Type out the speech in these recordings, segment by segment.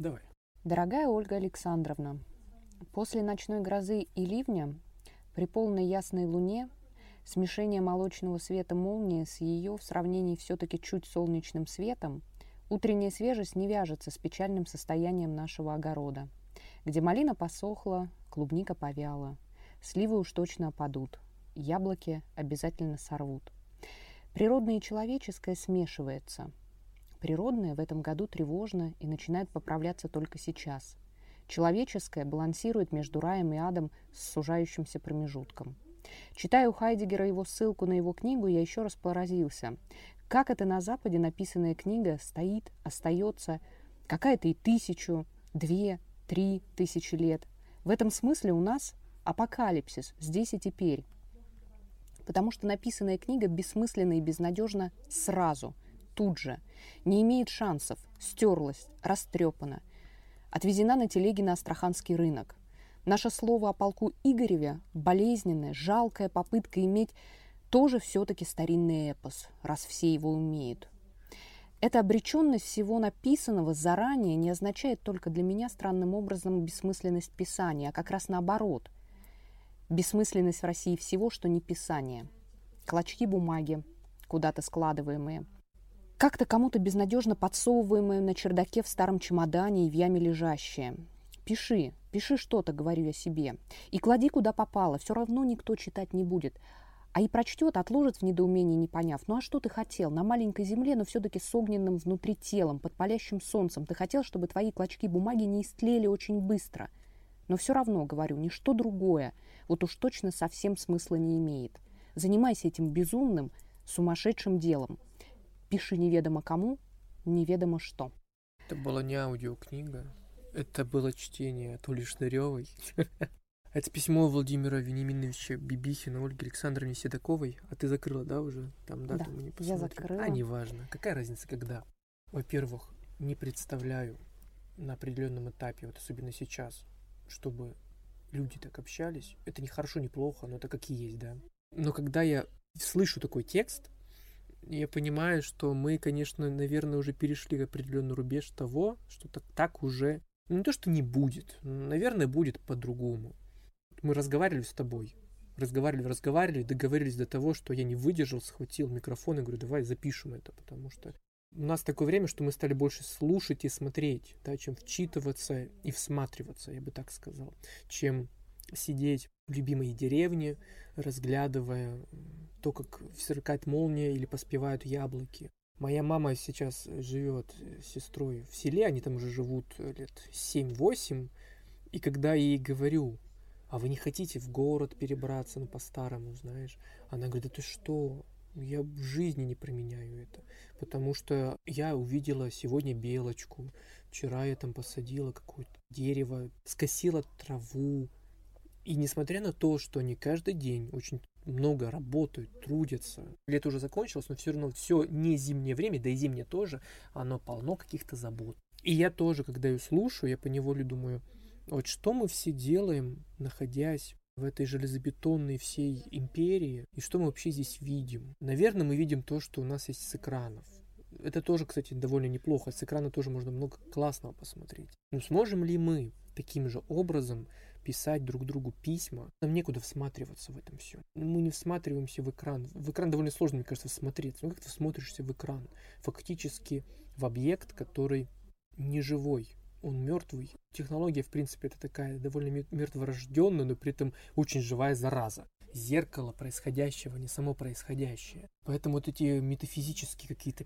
Давай. Дорогая Ольга Александровна, после ночной грозы и ливня при полной ясной луне смешение молочного света молнии с ее в сравнении все-таки чуть солнечным светом утренняя свежесть не вяжется с печальным состоянием нашего огорода, где малина посохла, клубника повяла, сливы уж точно опадут, яблоки обязательно сорвут. Природное и человеческое смешивается. Природное в этом году тревожно и начинает поправляться только сейчас. Человеческое балансирует между раем и адом с сужающимся промежутком. Читая у Хайдегера его ссылку на его книгу, я еще раз поразился. Как это на Западе написанная книга стоит, остается, какая-то и тысячу, две, три тысячи лет. В этом смысле у нас апокалипсис здесь и теперь потому что написанная книга бессмысленна и безнадежна сразу, тут же, не имеет шансов, стерлась, растрепана, отвезена на телеге на Астраханский рынок. Наше слово о полку Игореве – болезненная, жалкая попытка иметь тоже все-таки старинный эпос, раз все его умеют. Эта обреченность всего написанного заранее не означает только для меня странным образом бессмысленность писания, а как раз наоборот – Бессмысленность в России всего, что не писание. Клочки бумаги, куда-то складываемые. Как-то кому-то безнадежно подсовываемые на чердаке в старом чемодане и в яме лежащие. Пиши, пиши что-то, говорю я себе. И клади куда попало, все равно никто читать не будет. А и прочтет, отложит в недоумении, не поняв. Ну а что ты хотел? На маленькой земле, но все-таки с огненным внутри телом, под палящим солнцем. Ты хотел, чтобы твои клочки бумаги не истлели очень быстро. Но все равно, говорю, ничто другое – вот уж точно совсем смысла не имеет. Занимайся этим безумным, сумасшедшим делом. Пиши неведомо кому, неведомо что. Это была не аудиокнига, это было чтение от Оли Шныревой. Это письмо Владимира Вениаминовича Бибихина Ольги Александровне Седоковой. А ты закрыла, да, уже? Там дату да, мы не посмотрим. я закрыла. А, неважно. Какая разница, когда? Во-первых, не представляю на определенном этапе, вот особенно сейчас, чтобы люди так общались. Это не хорошо, не плохо, но это как и есть, да. Но когда я слышу такой текст, я понимаю, что мы, конечно, наверное, уже перешли определенный рубеж того, что так, так уже не то, что не будет, наверное, будет по-другому. Мы разговаривали с тобой, разговаривали, разговаривали, договорились до того, что я не выдержал, схватил микрофон и говорю, давай запишем это, потому что у нас такое время, что мы стали больше слушать и смотреть, да, чем вчитываться и всматриваться, я бы так сказал, чем сидеть в любимой деревне, разглядывая то, как сверкает молния или поспевают яблоки. Моя мама сейчас живет с сестрой в селе, они там уже живут лет 7-8, и когда я ей говорю, а вы не хотите в город перебраться, ну, по-старому, знаешь, она говорит, да ты что, я в жизни не применяю это, потому что я увидела сегодня белочку, вчера я там посадила какое-то дерево, скосила траву. И несмотря на то, что они каждый день очень много работают, трудятся. Лето уже закончилось, но все равно все не зимнее время, да и зимнее тоже, оно полно каких-то забот. И я тоже, когда ее слушаю, я по неволе думаю, вот что мы все делаем, находясь в этой железобетонной всей империи, и что мы вообще здесь видим. Наверное, мы видим то, что у нас есть с экранов. Это тоже, кстати, довольно неплохо. С экрана тоже можно много классного посмотреть. Но сможем ли мы таким же образом писать друг другу письма? Нам некуда всматриваться в этом все. Мы не всматриваемся в экран. В экран довольно сложно, мне кажется, всмотреться. Ну, как ты смотришься в экран? Фактически в объект, который не живой, он мертвый. Технология, в принципе, это такая довольно мертворожденная, но при этом очень живая зараза. Зеркало происходящего, не само происходящее. Поэтому вот эти метафизические какие-то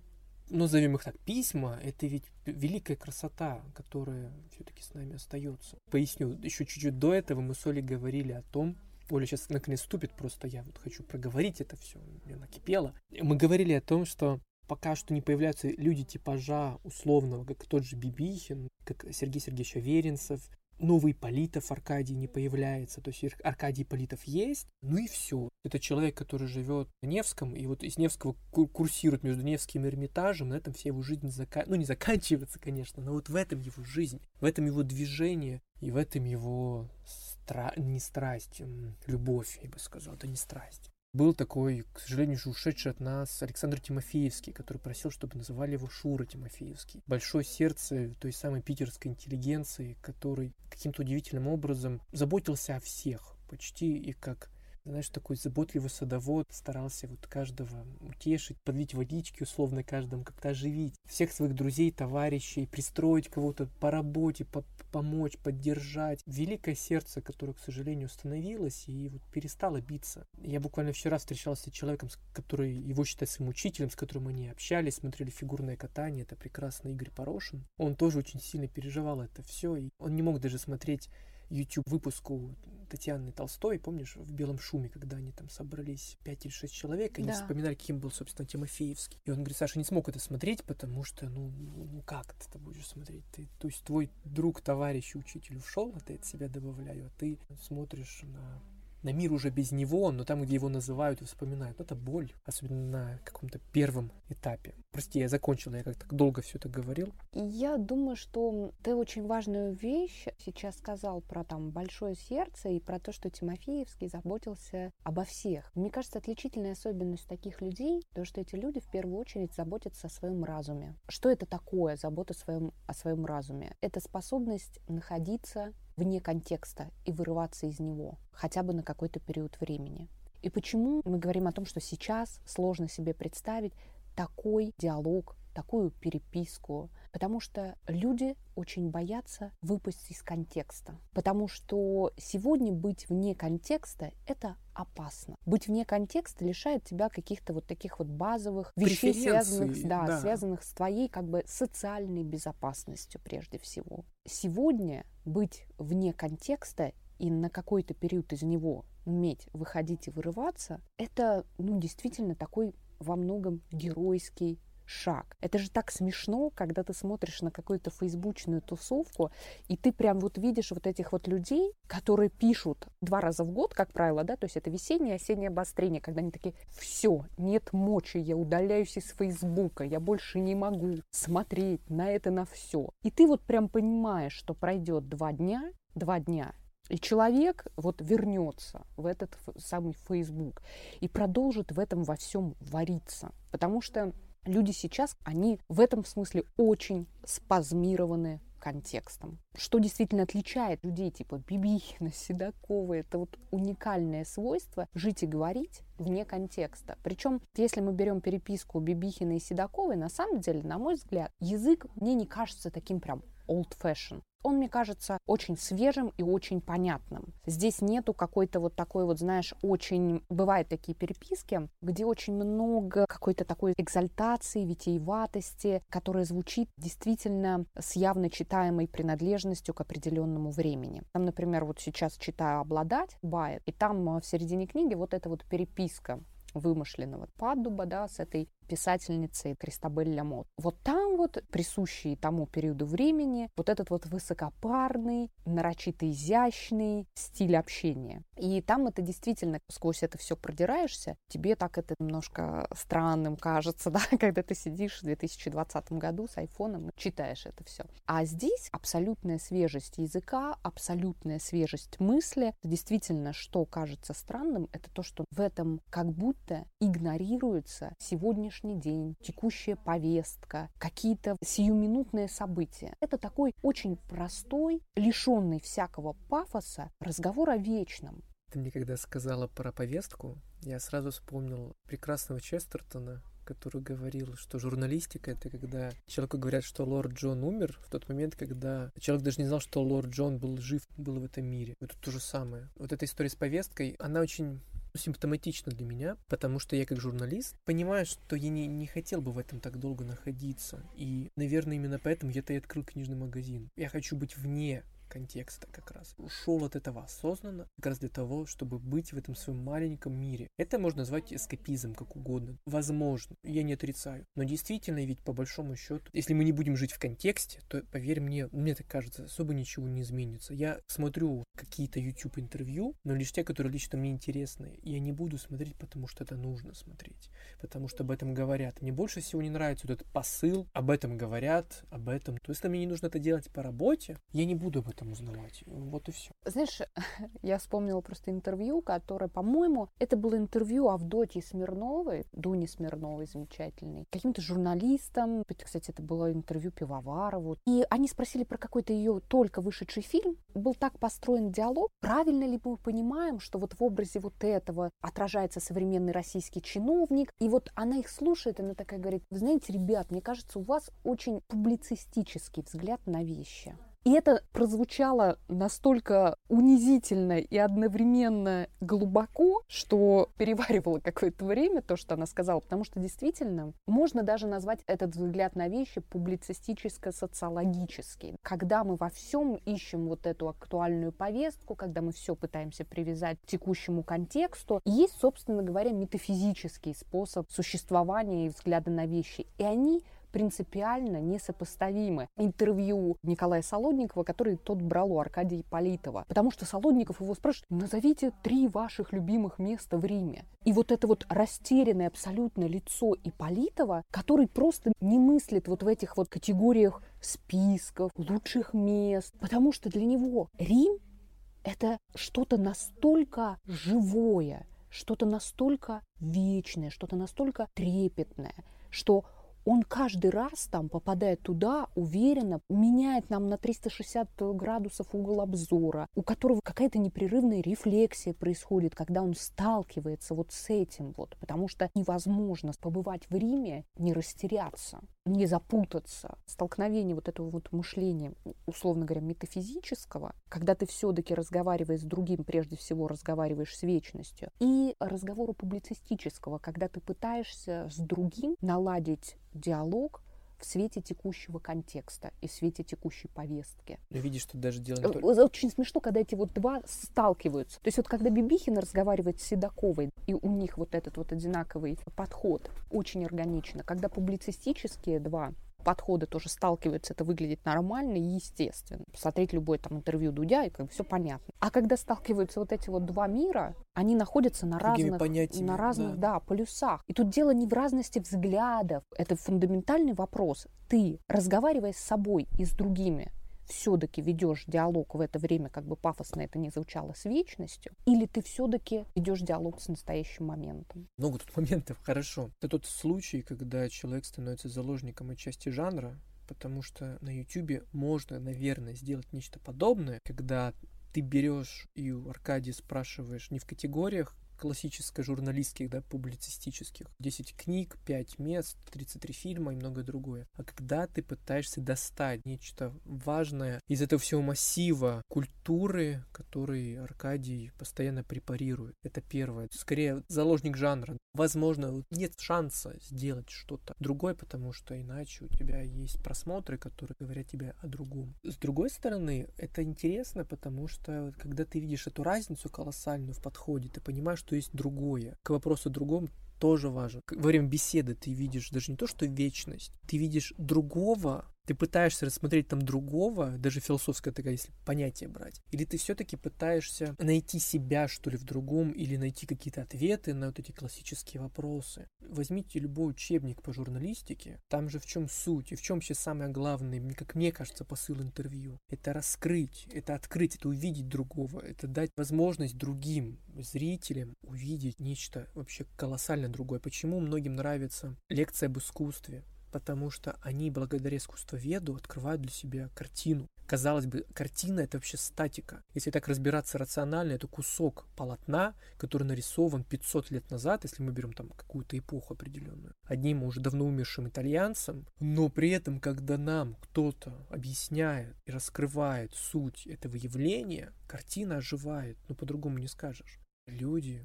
назовем их так, письма, это ведь великая красота, которая все-таки с нами остается. Поясню, еще чуть-чуть до этого мы с Олей говорили о том, Оля сейчас наконец ступит, просто я вот хочу проговорить это все, мне накипело. Мы говорили о том, что пока что не появляются люди типажа условного, как тот же Бибихин, как Сергей Сергеевич Аверинцев, новый Политов Аркадий не появляется, то есть Аркадий Политов есть, ну и все. Это человек, который живет в Невском, и вот из Невского курсирует между Невским и Эрмитажем, на этом вся его жизнь зака... ну не заканчивается, конечно, но вот в этом его жизнь, в этом его движение, и в этом его стра... не страсть, любовь, я бы сказал, это не страсть. Был такой, к сожалению, уже ушедший от нас Александр Тимофеевский, который просил, чтобы называли его Шура Тимофеевский. Большое сердце той самой питерской интеллигенции, который каким-то удивительным образом заботился о всех почти и как знаешь, такой заботливый садовод, старался вот каждого утешить, подлить водички условно каждому, как-то оживить. Всех своих друзей, товарищей, пристроить кого-то по работе, по помочь, поддержать. Великое сердце, которое, к сожалению, остановилось и вот перестало биться. Я буквально вчера встречался с человеком, который его считает своим учителем, с которым они общались, смотрели фигурное катание. Это прекрасный Игорь Порошин. Он тоже очень сильно переживал это все, и он не мог даже смотреть YouTube выпуску Татьяны Толстой, помнишь, в «Белом шуме», когда они там собрались пять или шесть человек, и они да. вспоминали, каким был, собственно, Тимофеевский. И он говорит, Саша, не смог это смотреть, потому что, ну, ну как ты это будешь смотреть? Ты, то есть твой друг, товарищ, учитель ушел, а ты от себя добавляю, а ты смотришь на на мир уже без него, но там, где его называют и вспоминают, это боль, особенно на каком-то первом этапе. Прости, я закончила, я как-то долго все это говорил. Я думаю, что ты очень важную вещь сейчас сказал про там большое сердце и про то, что Тимофеевский заботился обо всех. Мне кажется, отличительная особенность таких людей, то, что эти люди в первую очередь заботятся о своем разуме. Что это такое, забота о своем, о своем разуме? Это способность находиться вне контекста и вырываться из него, хотя бы на какой-то период времени. И почему мы говорим о том, что сейчас сложно себе представить такой диалог, такую переписку, потому что люди очень боятся выпасть из контекста, потому что сегодня быть вне контекста — это опасно. Быть вне контекста лишает тебя каких-то вот таких вот базовых вещей, связанных, да, да. связанных с твоей как бы социальной безопасностью прежде всего. Сегодня быть вне контекста и на какой-то период из него уметь выходить и вырываться, это, ну, действительно такой во многом геройский шаг. Это же так смешно, когда ты смотришь на какую-то фейсбучную тусовку, и ты прям вот видишь вот этих вот людей, которые пишут два раза в год, как правило, да, то есть это весеннее, осеннее обострение, когда они такие, все, нет мочи, я удаляюсь из Фейсбука, я больше не могу смотреть на это, на все. И ты вот прям понимаешь, что пройдет два дня, два дня, и человек вот вернется в этот самый Facebook и продолжит в этом во всем вариться. Потому что люди сейчас, они в этом смысле очень спазмированы контекстом. Что действительно отличает людей типа Бибихина, Седокова, это вот уникальное свойство жить и говорить вне контекста. Причем, если мы берем переписку Бибихина и Седоковой, на самом деле, на мой взгляд, язык мне не кажется таким прям old fashion он, мне кажется, очень свежим и очень понятным. Здесь нету какой-то вот такой вот, знаешь, очень... Бывают такие переписки, где очень много какой-то такой экзальтации, витиеватости, которая звучит действительно с явно читаемой принадлежностью к определенному времени. Там, например, вот сейчас читаю «Обладать» Байет, и там в середине книги вот эта вот переписка вымышленного падуба, да, с этой писательницей Кристабель Ламот. Вот там вот присущий тому периоду времени вот этот вот высокопарный, нарочито изящный стиль общения. И там это действительно, сквозь это все продираешься, тебе так это немножко странным кажется, да, когда ты сидишь в 2020 году с айфоном и читаешь это все. А здесь абсолютная свежесть языка, абсолютная свежесть мысли. Действительно, что кажется странным, это то, что в этом как будто игнорируется сегодняшний день, текущая повестка, какие-то сиюминутные события. Это такой очень простой, лишенный всякого пафоса разговор о вечном. Ты мне когда сказала про повестку, я сразу вспомнил прекрасного Честертона, который говорил, что журналистика — это когда человеку говорят, что лорд Джон умер, в тот момент, когда человек даже не знал, что лорд Джон был жив, был в этом мире. Это то же самое. Вот эта история с повесткой, она очень симптоматично для меня, потому что я как журналист понимаю, что я не, не хотел бы в этом так долго находиться. И, наверное, именно поэтому я-то и открыл книжный магазин. Я хочу быть вне контекста как раз. Ушел от этого осознанно, как раз для того, чтобы быть в этом своем маленьком мире. Это можно назвать эскапизм, как угодно. Возможно, я не отрицаю. Но действительно, ведь по большому счету, если мы не будем жить в контексте, то, поверь мне, мне так кажется, особо ничего не изменится. Я смотрю какие-то YouTube интервью, но лишь те, которые лично мне интересны. Я не буду смотреть, потому что это нужно смотреть. Потому что об этом говорят. Мне больше всего не нравится вот этот посыл, об этом говорят, об этом. То есть, если мне не нужно это делать по работе, я не буду об этом там узнавать. Вот и все. Знаешь, я вспомнила просто интервью, которое, по-моему, это было интервью Авдотьи Смирновой, Дуни Смирновой замечательной, каким-то журналистом. Кстати, это было интервью Пивоварову. И они спросили про какой-то ее только вышедший фильм. Был так построен диалог. Правильно ли мы понимаем, что вот в образе вот этого отражается современный российский чиновник? И вот она их слушает, она такая говорит, вы знаете, ребят, мне кажется, у вас очень публицистический взгляд на вещи. И это прозвучало настолько унизительно и одновременно глубоко, что переваривало какое-то время то, что она сказала, потому что действительно можно даже назвать этот взгляд на вещи публицистическо-социологический. Когда мы во всем ищем вот эту актуальную повестку, когда мы все пытаемся привязать к текущему контексту, есть, собственно говоря, метафизический способ существования и взгляда на вещи. И они принципиально несопоставимы. Интервью Николая Солодникова, который тот брал у Аркадия Политова. Потому что Солодников его спрашивает, назовите три ваших любимых места в Риме. И вот это вот растерянное абсолютно лицо Иполитова, который просто не мыслит вот в этих вот категориях списков, лучших мест, потому что для него Рим — это что-то настолько живое, что-то настолько вечное, что-то настолько трепетное, что он каждый раз там, попадая туда, уверенно меняет нам на 360 градусов угол обзора, у которого какая-то непрерывная рефлексия происходит, когда он сталкивается вот с этим вот, потому что невозможно побывать в Риме, не растеряться, не запутаться. Столкновение вот этого вот мышления, условно говоря, метафизического, когда ты все-таки разговариваешь с другим, прежде всего разговариваешь с вечностью, и разговора публицистического, когда ты пытаешься с другим наладить диалог в свете текущего контекста и в свете текущей повестки. Но видишь, что даже дело не э, только... Очень смешно, когда эти вот два сталкиваются. То есть вот когда Бибихина разговаривает с Седоковой, и у них вот этот вот одинаковый подход, очень органично. Когда публицистические два подходы тоже сталкиваются, это выглядит нормально и естественно. Посмотреть любое там интервью Дудя, и как бы все понятно. А когда сталкиваются вот эти вот два мира, они находятся на разных, на разных да. Да, полюсах. И тут дело не в разности взглядов. Это фундаментальный вопрос. Ты, разговаривая с собой и с другими, все-таки ведешь диалог в это время, как бы пафосно это не звучало, с вечностью, или ты все-таки ведешь диалог с настоящим моментом? Много тут моментов, хорошо. Это тот случай, когда человек становится заложником отчасти жанра, потому что на YouTube можно, наверное, сделать нечто подобное, когда ты берешь и у Аркадия спрашиваешь не в категориях классической журналистских, да, публицистических. 10 книг, 5 мест, 33 фильма и многое другое. А когда ты пытаешься достать нечто важное из этого всего массива культуры, который Аркадий постоянно препарирует. Это первое. Скорее, заложник жанра. Возможно, нет шанса сделать что-то другое, потому что иначе у тебя есть просмотры, которые говорят тебе о другом. С другой стороны, это интересно, потому что когда ты видишь эту разницу колоссальную в подходе, ты понимаешь, что есть другое. К вопросу другом тоже важен. Во время беседы ты видишь даже не то, что вечность, ты видишь другого, ты пытаешься рассмотреть там другого, даже философское такое, если понятие брать, или ты все-таки пытаешься найти себя, что ли, в другом, или найти какие-то ответы на вот эти классические вопросы. Возьмите любой учебник по журналистике, там же в чем суть, и в чем сейчас самое главное, как мне кажется, посыл интервью. Это раскрыть, это открыть, это увидеть другого, это дать возможность другим зрителям увидеть нечто вообще колоссально другое. Почему многим нравится лекция об искусстве? Потому что они благодаря искусствоведу открывают для себя картину. Казалось бы, картина это вообще статика. Если так разбираться рационально, это кусок полотна, который нарисован 500 лет назад, если мы берем там какую-то эпоху определенную, одним уже давно умершим итальянцем, но при этом, когда нам кто-то объясняет и раскрывает суть этого явления, картина оживает, но по-другому не скажешь. Люди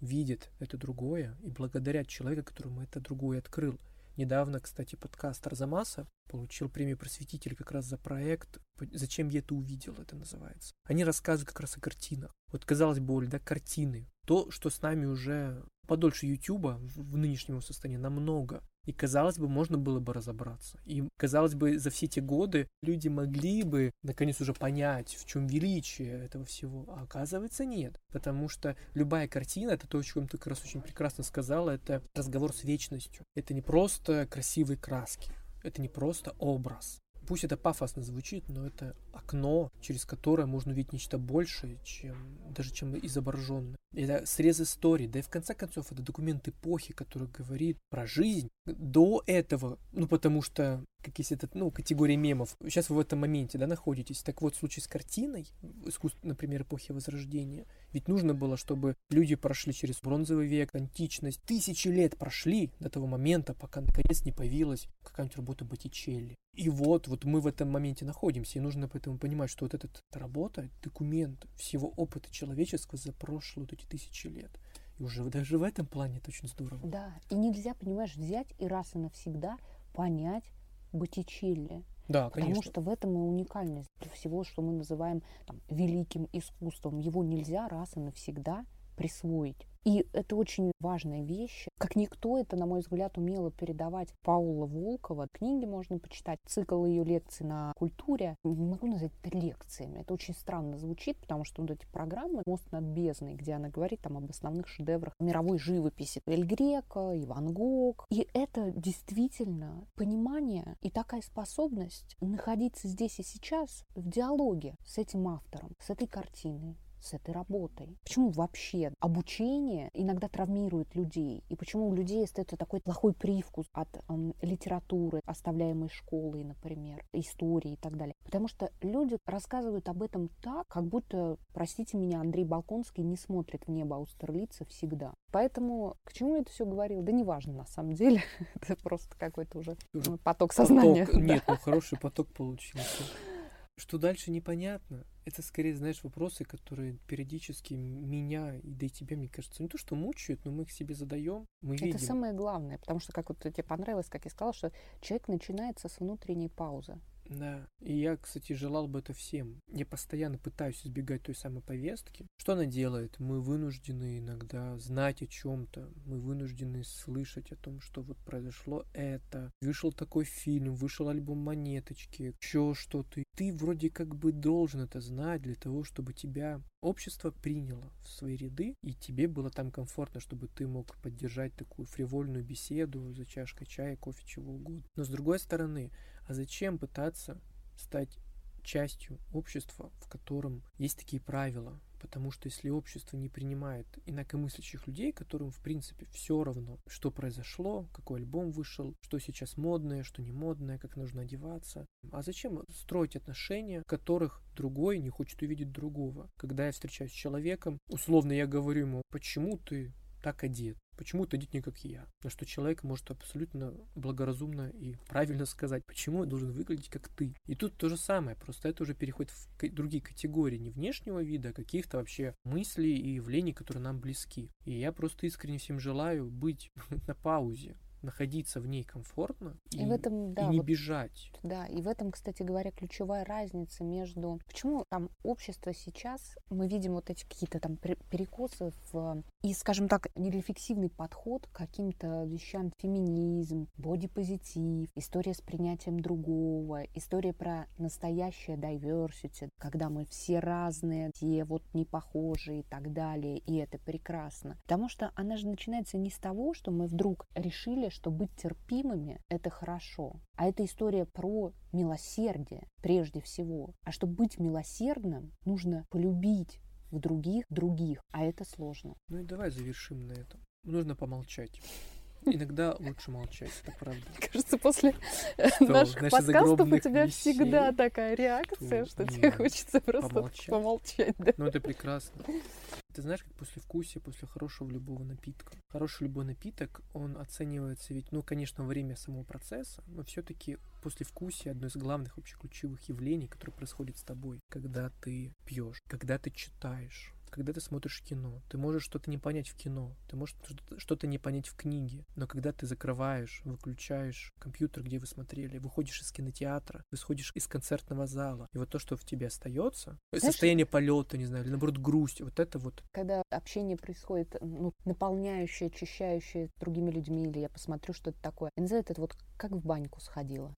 видят это другое и благодарят человека, которому это другое открыл. Недавно, кстати, подкаст Арзамаса получил премию просветителя как раз за проект «Зачем я это увидел?» это называется. Они рассказывают как раз о картинах. Вот, казалось бы, да, картины. То, что с нами уже подольше Ютуба в нынешнем состоянии намного. И, казалось бы, можно было бы разобраться. И, казалось бы, за все эти годы люди могли бы, наконец, уже понять, в чем величие этого всего. А оказывается, нет. Потому что любая картина, это то, о чем ты как раз очень прекрасно сказала, это разговор с вечностью. Это не просто красивые краски. Это не просто образ. Пусть это пафосно звучит, но это окно, через которое можно увидеть нечто большее, чем даже чем изображенное. Это срез истории, да и в конце концов это документ эпохи, который говорит про жизнь до этого, ну потому что как есть этот, ну, категория мемов. Сейчас вы в этом моменте, да, находитесь. Так вот, в случае с картиной, искусство, например, эпохи Возрождения, ведь нужно было, чтобы люди прошли через бронзовый век, античность. Тысячи лет прошли до того момента, пока наконец не появилась какая-нибудь работа Боттичелли. И вот, вот мы в этом моменте находимся, и нужно поэтому понимать, что вот эта работа, документ всего опыта человеческого за прошлые вот эти тысячи лет. И уже даже в этом плане это очень здорово. Да, и нельзя, понимаешь, взять и раз и навсегда понять Боттичелли. Да, Потому конечно. что в этом и уникальность всего, что мы называем там, великим искусством. Его нельзя раз и навсегда присвоить. И это очень важная вещь. Как никто это, на мой взгляд, умело передавать Паула Волкова. Книги можно почитать, цикл ее лекций на культуре. Не могу назвать это лекциями. Это очень странно звучит, потому что вот эти программы «Мост над бездной», где она говорит там об основных шедеврах мировой живописи. Эль Греко, Иван Гог. И это действительно понимание и такая способность находиться здесь и сейчас в диалоге с этим автором, с этой картиной, с этой работой? Почему вообще обучение иногда травмирует людей? И почему у людей остается такой плохой привкус от эм, литературы, оставляемой школой, например, истории и так далее? Потому что люди рассказывают об этом так, как будто, простите меня, Андрей Балконский не смотрит в небо Аустерлица всегда. Поэтому к чему я это все говорил? Да неважно на самом деле. это просто какой-то уже, уже поток сознания. Поток, нет, ну хороший поток получился. Что дальше непонятно. Это скорее, знаешь, вопросы, которые периодически меня и да и тебя, мне кажется, не то, что мучают, но мы их себе задаем, мы Это видим. самое главное, потому что, как вот тебе понравилось, как я сказала, что человек начинается с внутренней паузы. Да. И я, кстати, желал бы это всем. Я постоянно пытаюсь избегать той самой повестки. Что она делает? Мы вынуждены иногда знать о чем-то. Мы вынуждены слышать о том, что вот произошло это. Вышел такой фильм, вышел альбом монеточки, еще что-то. Ты вроде как бы должен это знать для того, чтобы тебя общество приняло в свои ряды, и тебе было там комфортно, чтобы ты мог поддержать такую фривольную беседу за чашкой чая, кофе, чего угодно. Но с другой стороны, а зачем пытаться стать частью общества, в котором есть такие правила? Потому что если общество не принимает инакомыслящих людей, которым в принципе все равно, что произошло, какой альбом вышел, что сейчас модное, что не модное, как нужно одеваться. А зачем строить отношения, в которых другой не хочет увидеть другого? Когда я встречаюсь с человеком, условно я говорю ему, почему ты так одет? Почему ты одет не как я? На что человек может абсолютно благоразумно и правильно сказать, почему я должен выглядеть как ты. И тут то же самое, просто это уже переходит в другие категории не внешнего вида, а каких-то вообще мыслей и явлений, которые нам близки. И я просто искренне всем желаю быть на паузе, находиться в ней комфортно и, И в этом, да, и не вот бежать. Да, и в этом, кстати говоря, ключевая разница между... Почему там общество сейчас, мы видим вот эти какие-то там пер- перекосы в... И, скажем так, нерефлексивный подход к каким-то вещам. Феминизм, бодипозитив, история с принятием другого, история про настоящее diversity, когда мы все разные, все вот не похожие и так далее, и это прекрасно. Потому что она же начинается не с того, что мы вдруг решили, что быть терпимыми – это хорошо. А это история про милосердие прежде всего. А чтобы быть милосердным, нужно полюбить в других других, а это сложно. Ну и давай завершим на этом. Нужно помолчать. Иногда лучше молчать, это правда. Кажется, после Что, наших подкастов у тебя вещей всегда такая реакция, что, что тебе хочется просто помолчать. помолчать. да. Ну это прекрасно. Ты знаешь, как после вкусия, после хорошего любого напитка. Хороший любой напиток, он оценивается ведь, ну, конечно, во время самого процесса, но все-таки после вкусия одно из главных вообще ключевых явлений, которое происходит с тобой, когда ты пьешь, когда ты читаешь, когда ты смотришь кино, ты можешь что-то не понять в кино, ты можешь что-то- что-то не понять в книге, но когда ты закрываешь, выключаешь компьютер, где вы смотрели, выходишь из кинотеатра, выходишь из концертного зала, и вот то, что в тебе остается, состояние полета, не знаю, или наоборот грусть, вот это вот Когда общение происходит, ну, наполняющее, очищающее другими людьми, или я посмотрю, что это такое. Я называю это вот как в баньку сходила.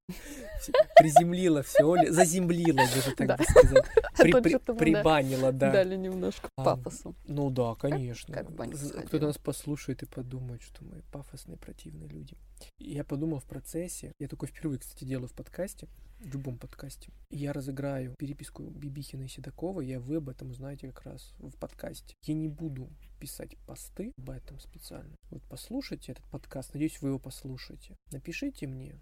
приземлила все, заземлила, даже так бы сказать. А что-то Прибанила, да. Дали немножко. Пафосу. Ну да, конечно. как сходила. Кто-то нас послушает и подумает, что мы пафосные, противные люди. Я подумал в процессе, я такое впервые, кстати, делаю в подкасте, в любом подкасте. Я разыграю переписку Бибихина и Седокова, и вы об этом узнаете как раз в подкасте. Я не буду писать посты об этом специально. Вот послушайте этот подкаст, надеюсь, вы его послушаете. Напишите мне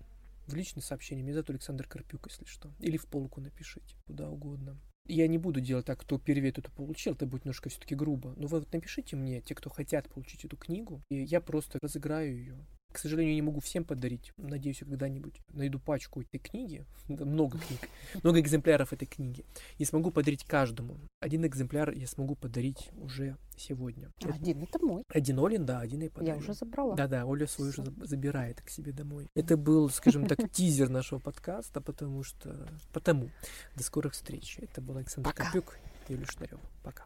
в личное сообщение. Меня зовут Александр Карпюк, если что. Или в полку напишите, куда угодно. Я не буду делать так, кто первее, и получил, это будет немножко все-таки грубо. Но вы вот напишите мне, те, кто хотят получить эту книгу, и я просто разыграю ее. К сожалению, не могу всем подарить. Надеюсь, я когда-нибудь найду пачку этой книги, много книг, много экземпляров этой книги, и смогу подарить каждому. Один экземпляр я смогу подарить уже сегодня. Один это мой. Один Олин, да, один я подарю. Я уже забрала. Да-да, Оля свою уже забирает к себе домой. Это был, скажем так, тизер нашего подкаста, потому что... Потому. До скорых встреч. Это был Александр Пока. Копюк и Юлия Шнарёва. Пока.